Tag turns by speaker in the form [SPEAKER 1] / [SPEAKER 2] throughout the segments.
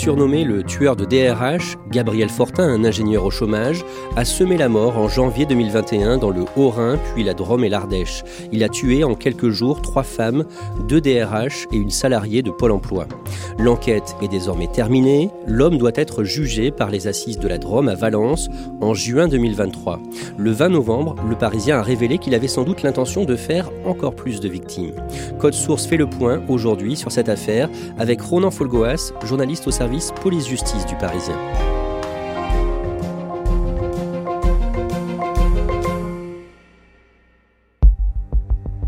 [SPEAKER 1] Surnommé le tueur de DRH, Gabriel Fortin, un ingénieur au chômage, a semé la mort en janvier 2021 dans le Haut-Rhin, puis la Drôme et l'Ardèche. Il a tué en quelques jours trois femmes, deux DRH et une salariée de Pôle emploi. L'enquête est désormais terminée. L'homme doit être jugé par les assises de la Drôme à Valence en juin 2023. Le 20 novembre, le Parisien a révélé qu'il avait sans doute l'intention de faire encore plus de victimes. Code Source fait le point aujourd'hui sur cette affaire avec Ronan Folgoas, journaliste au service police-justice du Parisien.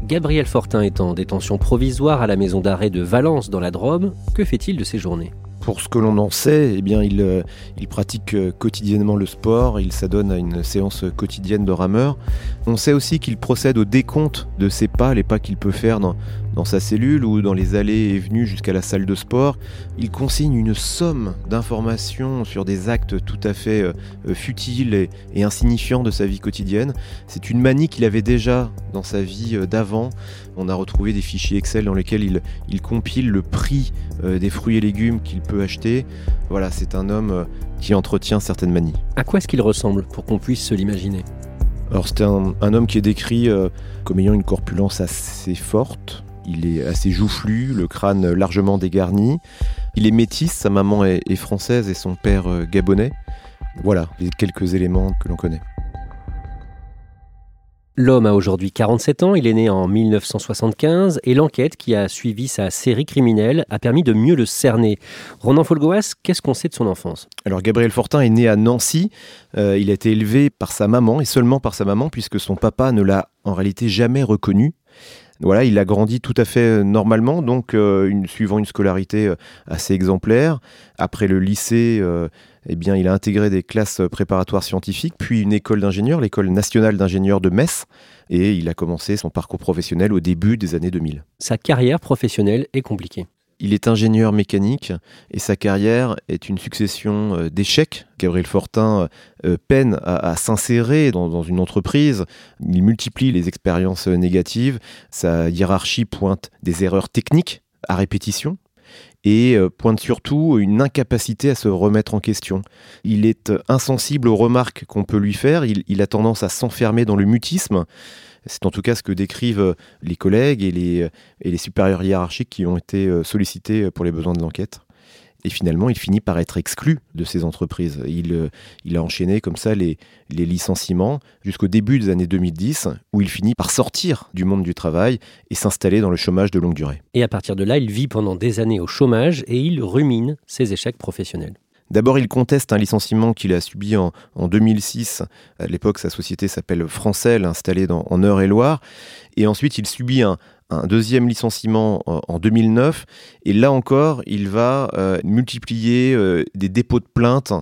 [SPEAKER 1] Gabriel Fortin est en détention provisoire à la maison d'arrêt de Valence dans la Drôme. Que fait-il de ses journées?
[SPEAKER 2] Pour ce que l'on en sait, eh bien, il, euh, il pratique euh, quotidiennement le sport, il s'adonne à une séance quotidienne de rameur. On sait aussi qu'il procède au décompte de ses pas, les pas qu'il peut faire dans, dans sa cellule ou dans les allées et venues jusqu'à la salle de sport. Il consigne une somme d'informations sur des actes tout à fait euh, futiles et, et, insignifiants de sa vie quotidienne. C'est une manie qu'il avait déjà dans sa vie d'avant. On a retrouvé des fichiers Excel dans lesquels il, il compile le prix des fruits et légumes qu'il peut acheter. Voilà, c'est un homme euh, qui entretient certaines manies.
[SPEAKER 1] À quoi est-ce qu'il ressemble pour qu'on puisse se l'imaginer?
[SPEAKER 2] Alors c'est un, homme qui est décrit euh, comme ayant une corpulence assez forte. Il est assez joufflu, le crâne largement dégarni. Il est métis, sa maman est, française et son père euh, gabonais. Voilà les quelques éléments que l'on connaît.
[SPEAKER 1] L'homme a aujourd'hui 47 ans, il est né en 1975 et l'enquête qui a suivi sa série criminelle a permis de mieux le cerner. Ronan Folgoas, qu'est-ce qu'on sait de son enfance?
[SPEAKER 2] Alors Gabriel Fortin est né à Nancy, euh, il a été élevé par sa maman et seulement par sa maman puisque son papa ne l'a en réalité jamais reconnu. Il a grandi tout à fait euh, normalement, donc euh, suivant une scolarité euh, assez exemplaire. Après le lycée, eh il a intégré des classes préparatoires scientifiques, puis une école d'ingénieurs, l'école nationale d'ingénieurs de Metz, et il a commencé son parcours professionnel au début des années 2000.
[SPEAKER 1] Sa carrière professionnelle est compliquée.
[SPEAKER 2] Il est ingénieur mécanique et sa carrière est une succession euh, d'échecs. Gabriel Fortin euh, peine à, s'insérer dans, une entreprise. Il multiplie les expériences négatives. Sa hiérarchie pointe des erreurs techniques à répétition et euh, pointe surtout une incapacité à se remettre en question. Il est insensible aux remarques qu'on peut lui faire. Il a tendance à s'enfermer dans le mutisme. C'est en tout cas ce que décrivent euh, les collègues et les, et les supérieurs hiérarchiques qui ont été euh, sollicités pour les besoins de l'enquête. Et finalement, il finit par être exclu de ces entreprises. Il, euh, il a enchaîné comme ça les, les licenciements jusqu'au début des années 2010, où il finit par sortir du monde du travail et s'installer dans le chômage de longue durée.
[SPEAKER 1] Et à partir de là, il vit pendant des années au chômage et il rumine ses échecs professionnels.
[SPEAKER 2] D'abord, il conteste un licenciement qu'il a subi en, en 2006. À l'époque, sa société s'appelle Francel, installée en Eure-et-Loire. Et ensuite, il subit un, deuxième licenciement en, en 2009. Et là encore, il va euh, multiplier euh, des dépôts de plaintes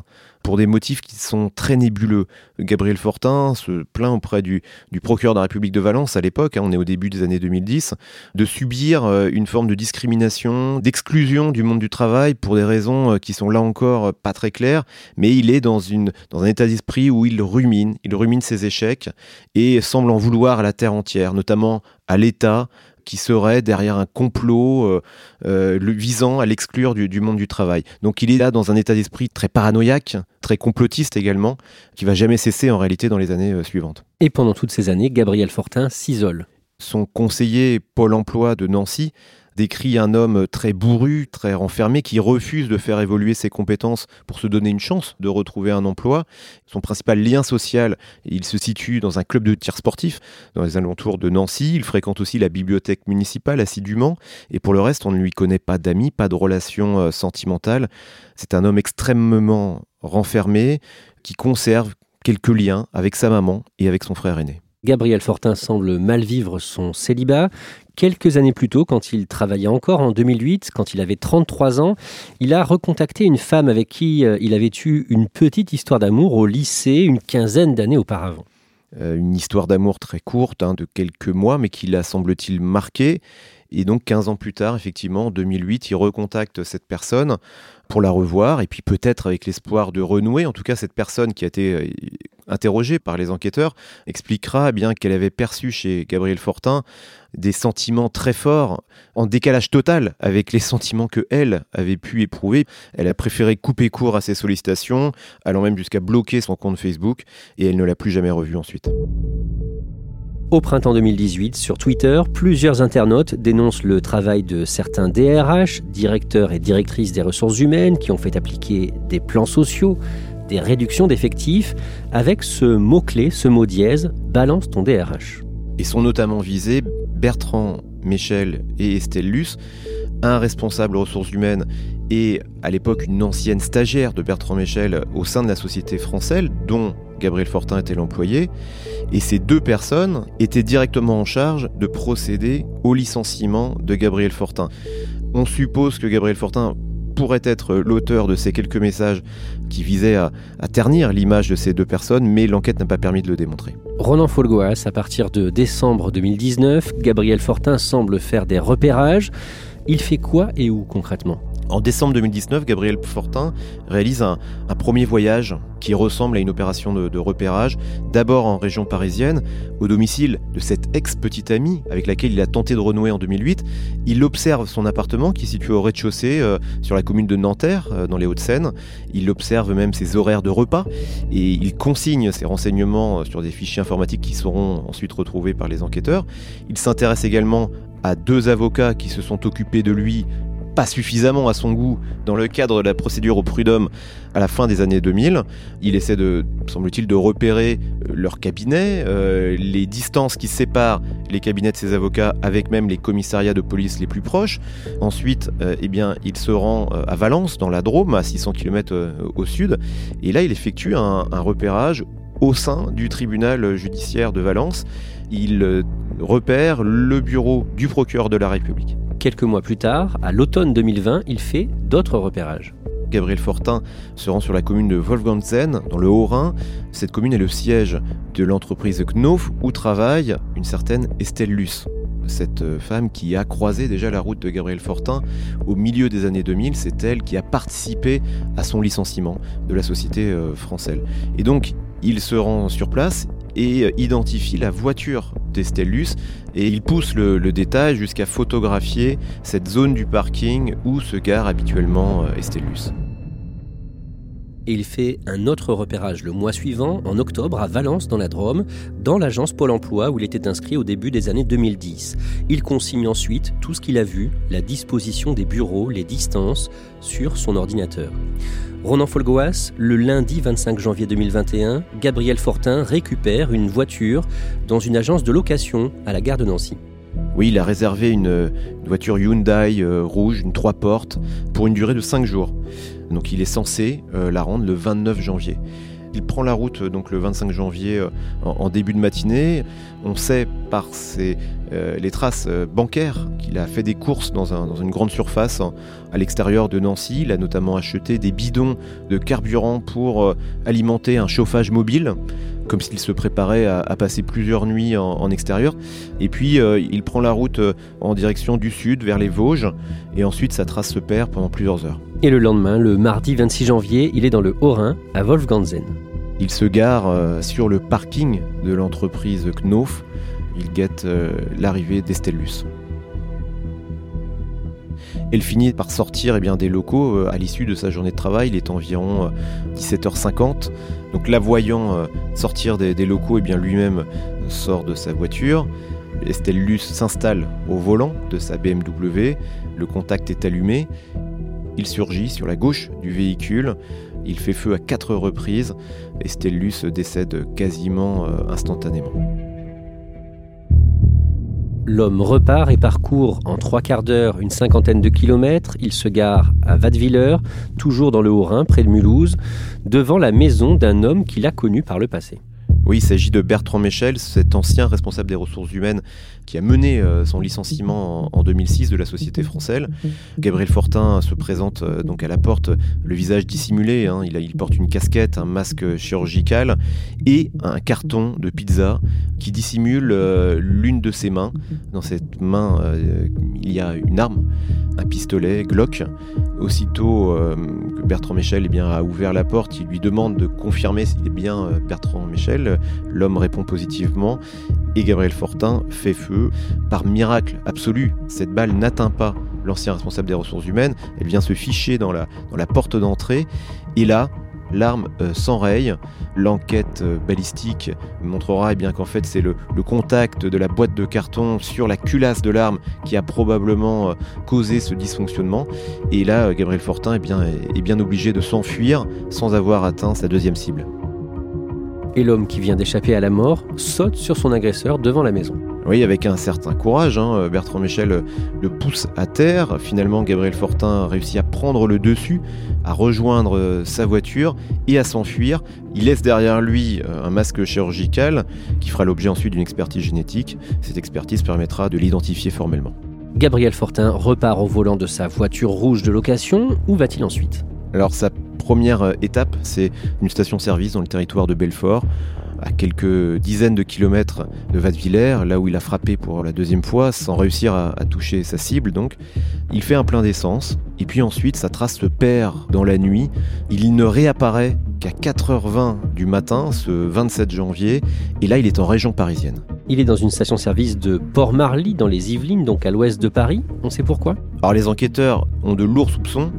[SPEAKER 2] pour des motifs qui sont très nébuleux. Gabriel Fortin se plaint auprès du, procureur de la République de Valence à l'époque, hein, on est au début des années 2010, de subir euh, une forme de discrimination, d'exclusion du monde du travail pour des raisons euh, qui sont là encore euh, pas très claires, mais il est dans un état d'esprit où il rumine, il rumine ses échecs et semble en vouloir à la terre entière, notamment à l'État, qui serait derrière un complot le visant à l'exclure du, du, monde du travail. Donc il est là dans un état d'esprit très paranoïaque, très complotiste également, qui va jamais cesser en réalité dans les années suivantes.
[SPEAKER 1] Et pendant toutes ces années, Gabriel Fortin s'isole.
[SPEAKER 2] Son conseiller Pôle Emploi de Nancy décrit un homme très bourru, très renfermé, qui refuse de faire évoluer ses compétences pour se donner une chance de retrouver un emploi. Son principal lien social, il se situe dans un club de tir sportif dans les alentours de Nancy. Il fréquente aussi la bibliothèque municipale assidûment. Et pour le reste, on ne lui connaît pas d'amis, pas de relations euh, sentimentales. C'est un homme extrêmement renfermé qui conserve quelques liens avec sa maman et avec son frère aîné.
[SPEAKER 1] Gabriel Fortin semble mal vivre son célibat. Quelques années plus tôt, quand il travaillait encore en 2008, quand il avait 33 ans, il a recontacté une femme avec qui euh, il avait eu une petite histoire d'amour au lycée une quinzaine d'années auparavant.
[SPEAKER 2] Euh, une histoire d'amour très courte, hein, de quelques mois, mais qui l'a, semble-t-il, marqué. Et donc 15 ans plus tard, effectivement, en 2008, il recontacte cette personne pour la revoir, et puis peut-être avec l'espoir de renouer. En tout cas, cette personne qui a été euh, interrogée par les enquêteurs expliquera eh bien qu'elle avait perçu chez Gabriel Fortin des sentiments très forts, en décalage total avec les sentiments que elle avait pu éprouver. Elle a préféré couper court à ses sollicitations, allant même jusqu'à bloquer son compte Facebook, et elle ne l'a plus jamais revu ensuite.
[SPEAKER 1] Au printemps 2018, sur Twitter, plusieurs internautes dénoncent le travail de certains DRH, directeurs et directrices des ressources humaines, qui ont fait appliquer des plans sociaux, des réductions d'effectifs, avec ce mot-clé, ce mot dièse, balance ton DRH.
[SPEAKER 2] Et sont notamment visés Bertrand, Michel et Estelle Luce, un responsable ressources humaines et à l'époque une ancienne stagiaire de Bertrand Michel au sein de la société française, dont Gabriel Fortin était l'employé, et ces deux personnes étaient directement en charge de procéder au licenciement de Gabriel Fortin. On suppose que Gabriel Fortin pourrait être l'auteur de ces quelques messages qui visaient à, ternir l'image de ces deux personnes, mais l'enquête n'a pas permis de le démontrer.
[SPEAKER 1] Ronan Folgoas, à partir de décembre 2019, Gabriel Fortin semble faire des repérages. Il fait quoi et où concrètement?
[SPEAKER 2] En décembre 2019, Gabriel Fortin réalise un, premier voyage qui ressemble à une opération de, repérage, d'abord en région parisienne, au domicile de cette ex-petite amie avec laquelle il a tenté de renouer en 2008. Il observe son appartement qui est situé au rez-de-chaussée euh, sur la commune de Nanterre, euh, dans les Hauts-de-Seine. Il observe même ses horaires de repas et il consigne ses renseignements euh, sur des fichiers informatiques qui seront ensuite retrouvés par les enquêteurs. Il s'intéresse également à deux avocats qui se sont occupés de lui pas suffisamment à son goût dans le cadre de la procédure au prud'homme à la fin des années 2000. Il essaie de, semble-t-il, de repérer euh, leur cabinet, euh, les distances qui séparent les cabinets de ses avocats avec même les commissariats de police les plus proches. Ensuite, euh, eh il se rend à Valence, dans la Drôme, à 600 km au sud, et là, il effectue un repérage au sein du tribunal judiciaire de Valence. Il repère le bureau du procureur de la République.
[SPEAKER 1] Quelques mois plus tard, à l'automne 2020, il fait d'autres repérages.
[SPEAKER 2] Gabriel Fortin se rend sur la commune de Wolfgangsen, dans le Haut-Rhin. Cette commune est le siège de l'entreprise Knof, où travaille une certaine Estelle Luce. Cette femme qui a croisé déjà la route de Gabriel Fortin au milieu des années 2000, c'est elle qui a participé à son licenciement de la société euh, française. Et donc, il se rend sur place, et identifie la voiture d'Estellus et il pousse le, détail jusqu'à photographier cette zone du parking où se gare habituellement euh, Estellus.
[SPEAKER 1] Et il fait un autre repérage le mois suivant, en octobre, à Valence, dans la Drôme, dans l'agence Pôle emploi où il était inscrit au début des années 2010. Il consigne ensuite tout ce qu'il a vu, la disposition des bureaux, les distances, sur son ordinateur. Ronan Folgoas, le lundi 25 janvier 2021, Gabriel Fortin récupère une voiture dans une agence de location à la gare de Nancy.
[SPEAKER 2] Oui, il a réservé une, voiture Hyundai euh, rouge, une trois portes, pour une durée de 5 jours. Donc il est censé euh, la rendre le 29 janvier. Il prend la route donc le 25 janvier euh, en, début de matinée. On sait par euh, les traces euh, bancaires qu'il a fait des courses dans, une grande surface à l'extérieur de Nancy. Il a notamment acheté des bidons de carburant pour alimenter un chauffage mobile comme s'il se préparait à, passer plusieurs nuits en, extérieur. Et puis il prend la route en direction du sud, vers les Vosges, et ensuite sa trace se perd pendant plusieurs heures.
[SPEAKER 1] Et le lendemain, le mardi 26 janvier, il est dans le Haut-Rhin, à Wolfganzen.
[SPEAKER 2] Il se gare euh, sur le parking de l'entreprise Knof. Il guette euh, l'arrivée d'Estellus. Elle finit par sortir eh bien, des locaux euh, à l'issue de sa journée de travail. Il est environ 17h50. Donc la voyant sortir des, locaux, eh lui-même sort de sa voiture. Estelle Luce s'installe au volant de sa BMW. Le contact est allumé. Il surgit sur la gauche du véhicule. Il fait feu à quatre reprises. Estelle Luce décède quasiment instantanément.
[SPEAKER 1] L'homme repart et parcourt en trois quarts d'heure une cinquantaine de kilomètres. Il se gare à Wattwiller, toujours dans le Haut-Rhin, près de Mulhouse, devant la maison d'un homme qu'il a connu par le passé.
[SPEAKER 2] Oui, il s'agit de Bertrand Michel, cet ancien responsable des ressources humaines qui a mené euh, son licenciement en, 2006 de la société française. Gabriel Fortin se présente euh, donc à la porte, le visage dissimulé. Hein. il, porte une casquette, un masque chirurgical et un carton de pizza qui dissimule euh, l'une de ses mains. Dans cette main, il y a une arme, un pistolet Glock. Aussitôt que Bertrand Michel eh bien, a ouvert la porte, il lui demande de confirmer s'il est bien Bertrand Michel. L'homme répond positivement et Gabriel Fortin fait feu. Par miracle absolu, cette balle n'atteint pas l'ancien responsable des ressources humaines, elle vient se ficher dans la, dans la porte d'entrée, et là, l'arme euh, s'enraye. L'enquête euh, balistique montrera eh bien qu'en fait c'est le, contact de la boîte de carton sur la culasse de l'arme qui a probablement euh, causé ce dysfonctionnement. Et là, Gabriel Fortin eh est bien obligé de s'enfuir sans avoir atteint sa deuxième cible
[SPEAKER 1] et l'homme qui vient d'échapper à la mort saute sur son agresseur devant la maison.
[SPEAKER 2] Oui, avec un certain courage, hein, Bertrand Michel le pousse à terre. Finalement, Gabriel Fortin réussit à prendre le dessus, à rejoindre euh, sa voiture et à s'enfuir. Il laisse derrière lui euh, un masque chirurgical qui fera l'objet ensuite d'une expertise génétique. Cette expertise permettra de l'identifier formellement.
[SPEAKER 1] Gabriel Fortin repart au volant de sa voiture rouge de location. Où va-t-il ensuite?
[SPEAKER 2] Alors sa première euh, étape, c'est une station-service dans le territoire de Belfort, à quelques dizaines de kilomètres de Wattwiller, là où il a frappé pour la deuxième fois, sans réussir à, toucher sa cible. Donc, il fait un plein d'essence, et puis ensuite, sa trace se perd dans la nuit. Il ne réapparaît qu'à 4h20 du matin, ce 27 janvier, et là, il est en région parisienne.
[SPEAKER 1] Il est dans une station-service de Port-Marly, dans les Yvelines, donc à l'ouest de Paris. On sait pourquoi?
[SPEAKER 2] Alors, les enquêteurs ont de lourds soupçons.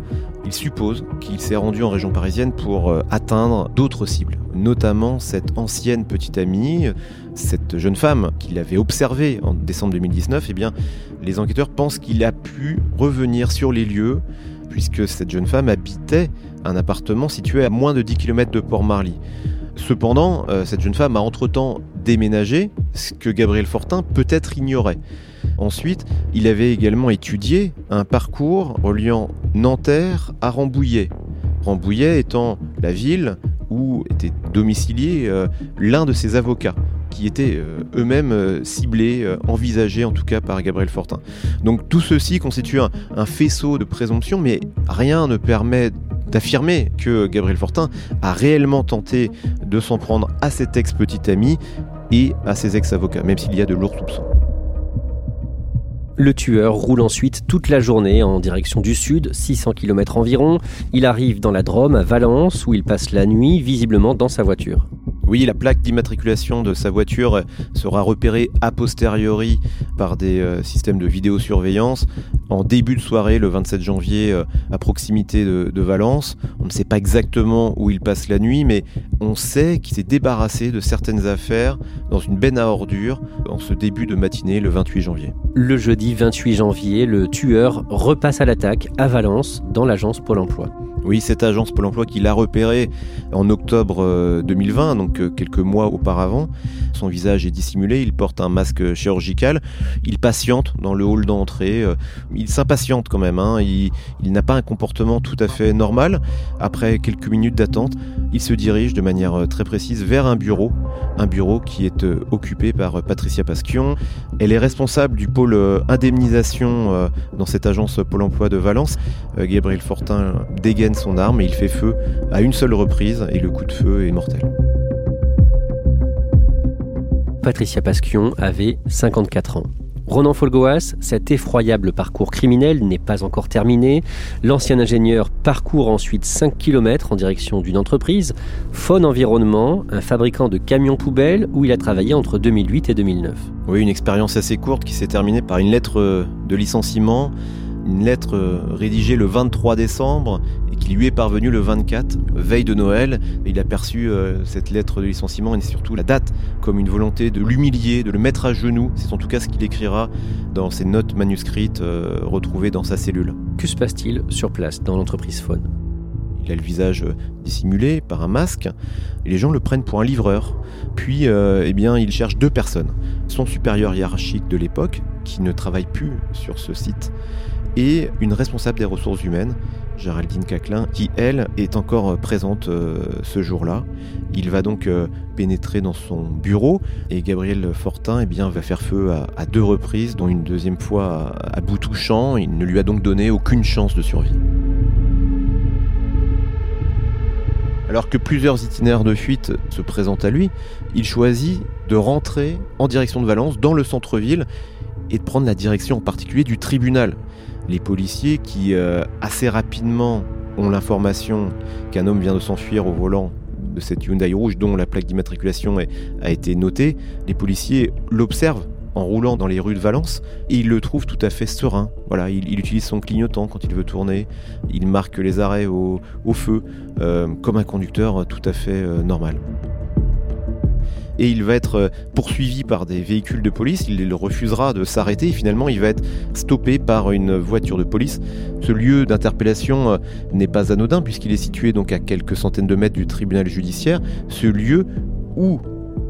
[SPEAKER 2] Il suppose qu'il s'est rendu en région parisienne pour euh, atteindre d'autres cibles, notamment cette ancienne petite amie, cette jeune femme qu'il avait observée en décembre 2019. Eh bien, les enquêteurs pensent qu'il a pu revenir sur les lieux, puisque cette jeune femme habitait un appartement situé à moins de 10 km de Port-Marly. Cependant, euh, cette jeune femme a entre-temps déménagé, ce que Gabriel Fortin peut-être ignorait. Ensuite, il avait également étudié un parcours reliant Nanterre à Rambouillet. Rambouillet étant la ville où était domicilié euh, l'un de ses avocats, qui étaient euh, eux-mêmes ciblés, envisagés en tout cas par Gabriel Fortin. Donc tout ceci constitue un, faisceau de présomption, mais rien ne permet d'affirmer que Gabriel Fortin a réellement tenté de s'en prendre à cet ex-petit ami et à ses ex-avocats, même s'il y a de lourds soupçons.
[SPEAKER 1] Le tueur roule ensuite toute la journée en direction du sud, 600 km environ. Il arrive dans la Drôme, à Valence, où il passe la nuit, visiblement dans sa voiture.
[SPEAKER 2] Oui, la plaque d'immatriculation de sa voiture sera repérée a posteriori par des euh, systèmes de vidéosurveillance en début de soirée, le 27 janvier, euh, à proximité de, de, Valence. On ne sait pas exactement où il passe la nuit, mais on sait qu'il s'est débarrassé de certaines affaires dans une benne à ordures en ce début de matinée, le 28 janvier.
[SPEAKER 1] Le jeudi 28 janvier, le tueur repasse à l'attaque à Valence, dans l'agence Pôle Emploi.
[SPEAKER 2] Oui, cette agence Pôle emploi qu'il a repéré en octobre 2020, euh, donc euh, quelques mois auparavant. Son visage est dissimulé, il porte un masque chirurgical, il patiente dans le hall d'entrée, euh, il s'impatiente quand même, hein. il, n'a pas un comportement tout à fait normal. Après quelques minutes d'attente, il se dirige de manière très précise vers un bureau, un bureau qui est occupé par Patricia Pasquion. Elle est responsable du pôle indemnisation dans cette agence Pôle emploi de Valence. Gabriel Fortin dégaine son arme et il fait feu à une seule reprise et le coup de feu est mortel.
[SPEAKER 1] Patricia Pasquion avait 54 ans. Ronan Folgoas, cet effroyable parcours criminel n'est pas encore terminé. L'ancien ingénieur parcourt ensuite 5 km en direction d'une entreprise, Faune Environnement, un fabricant de camions poubelles où il a travaillé entre 2008 et 2009.
[SPEAKER 2] Oui, une expérience assez courte qui s'est terminée par une lettre de licenciement une lettre rédigée le 23 décembre qui lui est parvenue le 24, veille de Noël. Il a perçu euh, cette lettre de licenciement et surtout la date comme une volonté de l'humilier, de le mettre à genoux. C'est en tout cas ce qu'il écrira dans ses notes manuscrites euh, retrouvées dans sa cellule.
[SPEAKER 1] Que se passe-t-il sur place dans l'entreprise Faune?
[SPEAKER 2] Il a le visage dissimulé par un masque et les gens le prennent pour un livreur. Puis, eh bien, il cherche deux personnes. Son supérieur hiérarchique de l'époque, qui ne travaille plus sur ce site, et une responsable des ressources humaines, Géraldine Caclin, qui elle est encore présente euh, ce jour-là. Il va donc euh, pénétrer dans son bureau et Gabriel Fortin eh va faire feu à, deux reprises, dont une deuxième fois à bout touchant. Il ne lui a donc donné aucune chance de survie. Alors que plusieurs itinéraires de fuite se présentent à lui, il choisit de rentrer en direction de Valence, dans le centre-ville, et de prendre la direction en particulier du tribunal les policiers qui euh, assez rapidement ont l'information qu'un homme vient de s'enfuir au volant de cette Hyundai rouge dont la plaque d'immatriculation a été notée, les policiers l'observent en roulant dans les rues de Valence et ils le trouvent tout à fait serein. Voilà, il, utilise son clignotant quand il veut tourner, il marque les arrêts au, feu euh, comme un conducteur tout à fait euh, normal et il va être euh, poursuivi par des véhicules de police, il refusera de s'arrêter. Et finalement il va être stoppé par une voiture de police. Ce lieu d'interpellation euh, n'est pas anodin puisqu'il est situé donc à quelques centaines de mètres du tribunal judiciaire, ce lieu où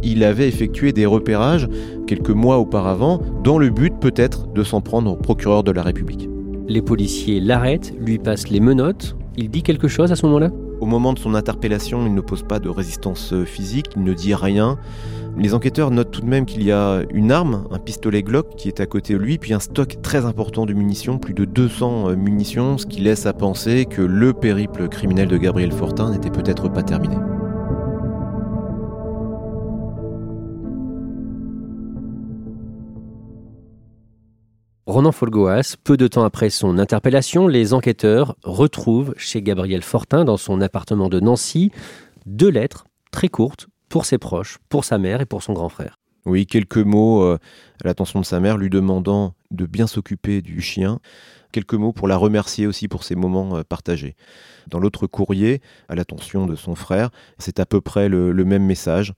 [SPEAKER 2] il avait effectué des repérages quelques mois auparavant dans le but peut-être de s'en prendre au procureur de la République.
[SPEAKER 1] Les policiers l'arrêtent, lui passent les menottes, il dit quelque chose à ce moment-là?
[SPEAKER 2] Au moment de son interpellation, il ne pose pas de résistance euh, physique, il ne dit rien. Les enquêteurs notent tout de même qu'il y a une arme, un pistolet Glock qui est à côté de lui, puis un stock très important de munitions, plus de 200 euh, munitions, ce qui laisse à penser que le périple criminel de Gabriel Fortin n'était peut-être pas terminé.
[SPEAKER 1] Ronan Folgoas, peu de temps après son interpellation, les enquêteurs retrouvent chez Gabriel Fortin, dans son appartement de Nancy, deux lettres très courtes pour ses proches, pour sa mère et pour son grand frère.
[SPEAKER 2] Oui, quelques mots euh, à l'attention de sa mère, lui demandant de bien s'occuper du chien. Quelques mots pour la remercier aussi pour ces moments euh, partagés. Dans l'autre courrier, à l'attention de son frère, c'est à peu près le même message.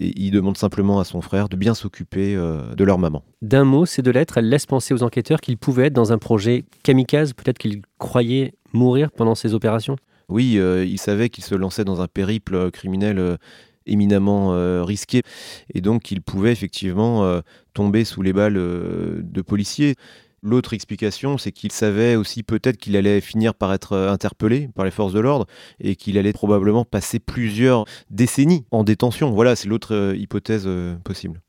[SPEAKER 2] Et il demande simplement à son frère de bien s'occuper euh, de leur maman.
[SPEAKER 1] D'un mot, ces deux lettres, elles laissent penser aux enquêteurs qu'il pouvait être dans un projet kamikaze, peut-être qu'il croyait mourir pendant ces opérations
[SPEAKER 2] Oui, euh, il savait qu'il se lançait dans un périple euh, criminel éminemment risqué, et donc il pouvait effectivement tomber sous les balles de policiers. L'autre explication, c'est qu'il savait aussi peut-être qu'il allait finir par être euh, interpellé par les forces de l'ordre et qu'il allait probablement passer plusieurs décennies en détention. Voilà, c'est l'autre euh, hypothèse euh, possible.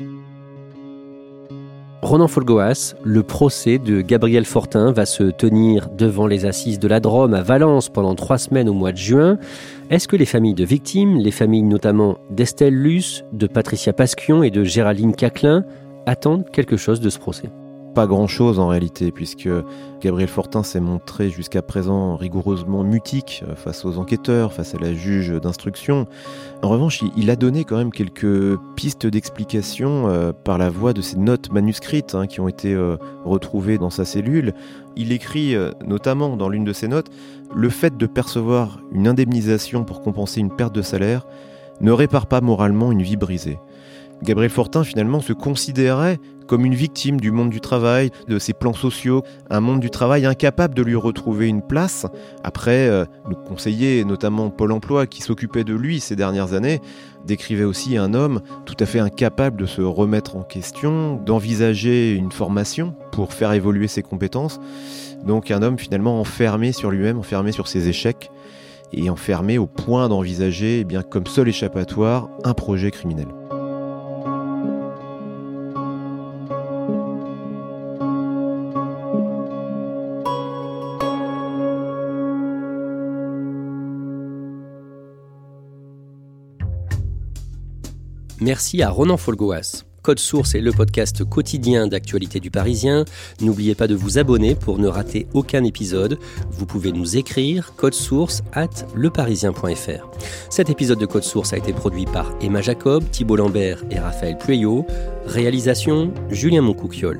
[SPEAKER 1] Ronan Folgoas, le procès de Gabriel Fortin va se tenir devant les assises de la Drôme à Valence pendant trois semaines au mois de juin. Est-ce que les familles de victimes, les familles notamment d'Estelle Luce, de Patricia Pasquion et de Géraldine Caclin, attendent quelque chose de ce procès?
[SPEAKER 2] Grand-chose en réalité, puisque Gabriel Fortin s'est montré jusqu'à présent rigoureusement mutique euh, face aux enquêteurs, face à la juge d'instruction. En revanche, il a donné quand même quelques pistes d'explication euh, par la voie de ses notes manuscrites hein, qui ont été euh, retrouvées dans sa cellule. Il écrit notamment dans l'une de ses notes Le fait de percevoir une indemnisation pour compenser une perte de salaire ne répare pas moralement une vie brisée. Gabriel Fortin finalement se considérait comme une victime du monde du travail, de ses plans sociaux, un monde du travail incapable de lui retrouver une place. Après, euh, le conseiller, notamment Pôle Emploi, qui s'occupait de lui ces dernières années, décrivait aussi un homme tout à fait incapable de se remettre en question, d'envisager une formation pour faire évoluer ses compétences. Donc un homme finalement enfermé sur lui-même, enfermé sur ses échecs et enfermé au point d'envisager, eh bien comme seul échappatoire, un projet criminel.
[SPEAKER 1] Merci à Ronan Folgoas. Code Source est le podcast quotidien d'actualité du Parisien. N'oubliez pas de vous abonner pour ne rater aucun épisode. Vous pouvez nous écrire code source at leparisien.fr. Cet épisode de Code Source a été produit par Emma Jacob, Thibault Lambert et Raphaël Pueyo. Réalisation Julien Moncouquiole.